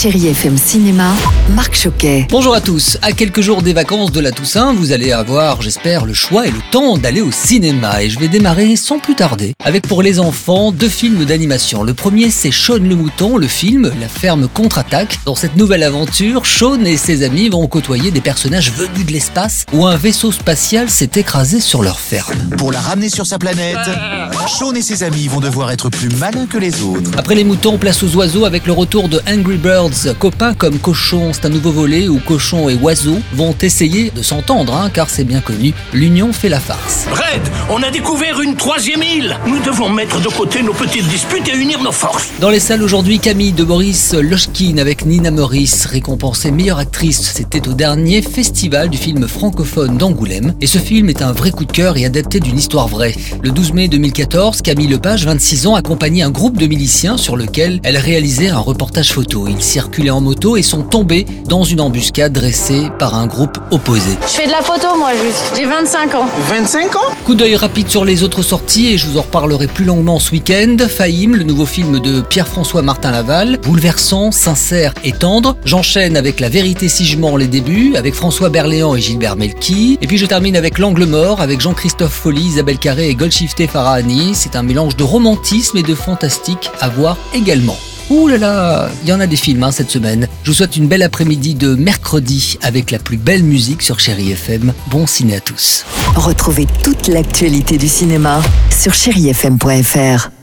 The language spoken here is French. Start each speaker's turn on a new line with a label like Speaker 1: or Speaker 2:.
Speaker 1: Chéri FM Cinéma, Marc Choquet.
Speaker 2: Bonjour à tous. À quelques jours des vacances de la Toussaint, vous allez avoir, j'espère, le choix et le temps d'aller au cinéma. Et je vais démarrer sans plus tarder avec pour les enfants deux films d'animation. Le premier, c'est Shaun le Mouton, le film La ferme contre-attaque. Dans cette nouvelle aventure, Shaun et ses amis vont côtoyer des personnages venus de l'espace où un vaisseau spatial s'est écrasé sur leur ferme.
Speaker 3: Pour la ramener sur sa planète, Shaun et ses amis vont devoir être plus malins que les autres.
Speaker 2: Après les moutons, place aux oiseaux avec le retour de Angry Birds. Copains comme Cochon, un nouveau volet où Cochon et Oiseau vont essayer de s'entendre, hein, car c'est bien connu, l'union fait la farce.
Speaker 4: Red, on a découvert une troisième île. Nous devons mettre de côté nos petites disputes et unir nos forces.
Speaker 2: Dans les salles aujourd'hui, Camille de Boris Lochkin avec Nina Morris, récompensée meilleure actrice. C'était au dernier festival du film francophone d'Angoulême. Et ce film est un vrai coup de cœur et adapté d'une histoire vraie. Le 12 mai 2014, Camille Lepage, 26 ans, accompagnait un groupe de miliciens sur lequel elle réalisait un reportage photo. Ils circulaient en moto et sont tombés dans une embuscade dressée par un groupe opposé.
Speaker 5: Je fais de la photo, moi, juste. J'ai 25 ans.
Speaker 3: 25 ans?
Speaker 2: Coup d'œil rapide sur les autres sorties et je vous en reparlerai plus longuement ce week-end. Fahim, le nouveau film de Pierre-François Martin Laval, bouleversant, sincère et tendre. J'enchaîne avec La vérité si je mens les débuts, avec François Berléand et Gilbert Melki. Et puis je termine avec L'angle mort, avec Jean-Christophe Folly, Isabelle Carré et Golshifteh Farahani. C'est un mélange de romantisme et de fantastique à voir également. Ouh là là, il y en a des films hein, cette semaine. Je vous souhaite une belle après-midi de mercredi avec la plus belle musique sur Chéri FM. Bon ciné à tous.
Speaker 1: Retrouvez toute l'actualité du cinéma sur chérifm.fr.